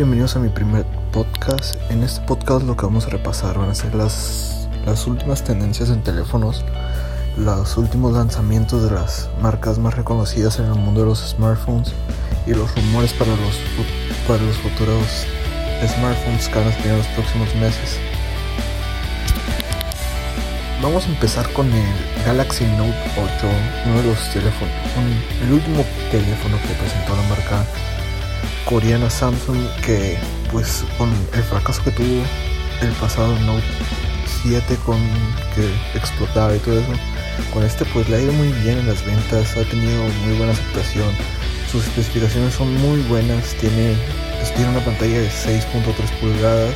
bienvenidos a mi primer podcast. En este podcast lo que vamos a repasar van a ser las, las últimas tendencias en teléfonos, los últimos lanzamientos de las marcas más reconocidas en el mundo de los smartphones y los rumores para los, para los futuros smartphones que van a tener en los próximos meses. Vamos a empezar con el Galaxy Note 8, uno de los teléfonos, el último teléfono que presentó la marca coreana Samsung que pues con el fracaso que tuvo el pasado Note 7 con que explotaba y todo eso con este pues le ha ido muy bien en las ventas ha tenido muy buena aceptación. Sus especificaciones son muy buenas tiene, pues, tiene una pantalla de 6.3 pulgadas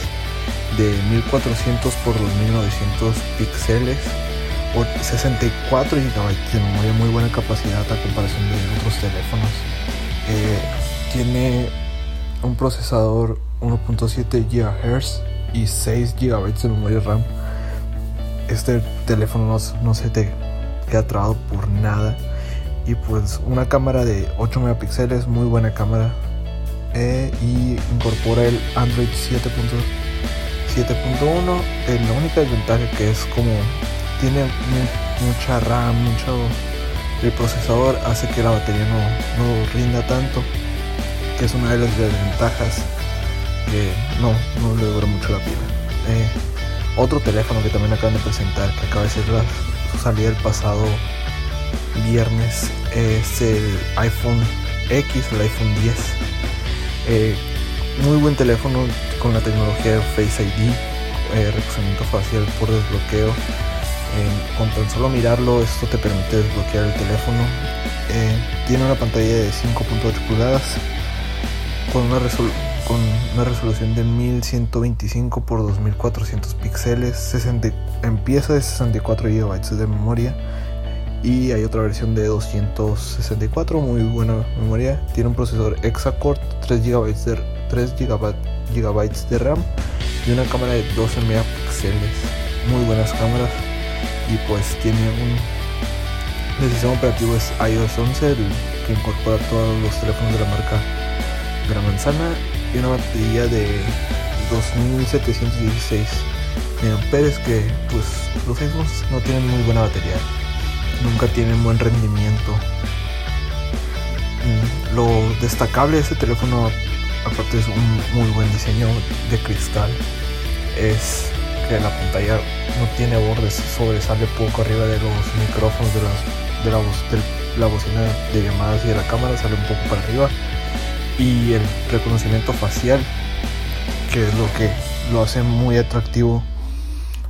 de 1400 por 2900 píxeles o 64 GB de memoria muy buena capacidad a comparación de otros teléfonos. Eh, tiene un procesador 1.7 GHz y 6 GB de memoria RAM. Este teléfono no, se te queda trabado por nada. Y pues una cámara de 8 megapíxeles, muy buena cámara. Eh, y incorpora el Android 7.7.1. Eh, la única desventaja que es como tiene mucha RAM, mucho el procesador hace que la batería no, no rinda tanto es una de las desventajas que no, no le dura mucho la pila. Eh, otro teléfono que también acaban de presentar, que acaba de ser salida el pasado viernes, es el iPhone X, el iPhone 10. Eh, muy buen teléfono con la tecnología de Face ID, eh, reconocimiento facial por desbloqueo. con tan solo mirarlo, esto te permite desbloquear el teléfono. tiene una pantalla de 5.8 pulgadas, con una, con una resolución de 1125 por 2400 píxeles, 60, empieza de 64 GB de memoria y hay otra versión de 264, muy buena memoria, tiene un procesador Exacore, 3 GB de, 3 GB, de RAM y una cámara de 12 megapíxeles, muy buenas cámaras. Y pues tiene un el sistema operativo es iOS 11 que incorpora todos los teléfonos de la marca manzana y una batería de 2716 amperes que pues los iPhones no tienen muy buena batería. Nunca tienen buen rendimiento. Mm, lo destacable de este teléfono aparte es un muy buen diseño de cristal es que la pantalla no tiene bordes sobresale poco arriba de los micrófonos de, las, de, la, de la bocina de llamadas y de la cámara sale un poco para arriba y el reconocimiento facial, que es lo que lo hace muy atractivo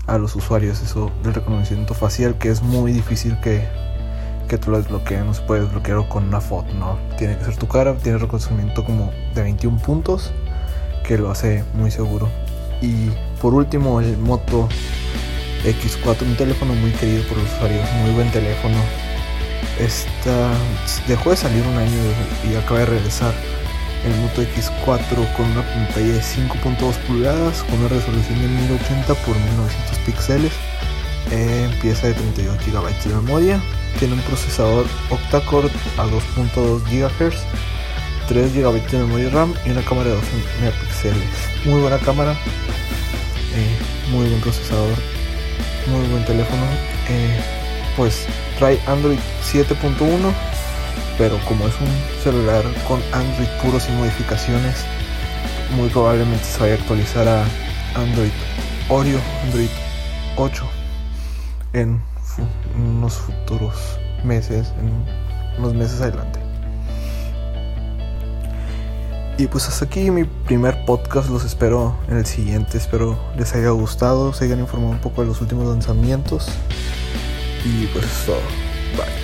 a los usuarios, eso del reconocimiento facial, que es muy difícil que, que tú lo desbloquees, no se puede desbloquear con una foto, no, tiene que ser tu cara, tiene reconocimiento como de 21 puntos, que lo hace muy seguro. Y por último, el Moto X4, un teléfono muy querido por los usuarios, muy buen teléfono. Esta dejó de salir un año y acaba de regresar el Moto X4 con una pantalla de 5.2 pulgadas con una resolución de 1080 x 1900 píxeles eh, empieza de 32 GB de memoria tiene un procesador octa-core a 2.2 GHz 3 GB de memoria RAM y una cámara de 12 megapíxeles. Muy buena cámara eh, muy buen procesador muy buen teléfono eh, pues trae Android 7.1 pero como es un celular con Android puro sin modificaciones, muy probablemente se vaya a actualizar a Android Oreo, Android 8 en unos futuros meses, en unos meses adelante. Y pues hasta aquí mi primer podcast, los espero en el siguiente, espero les haya gustado, se hayan informado un poco de los últimos lanzamientos y pues eso todo, bye.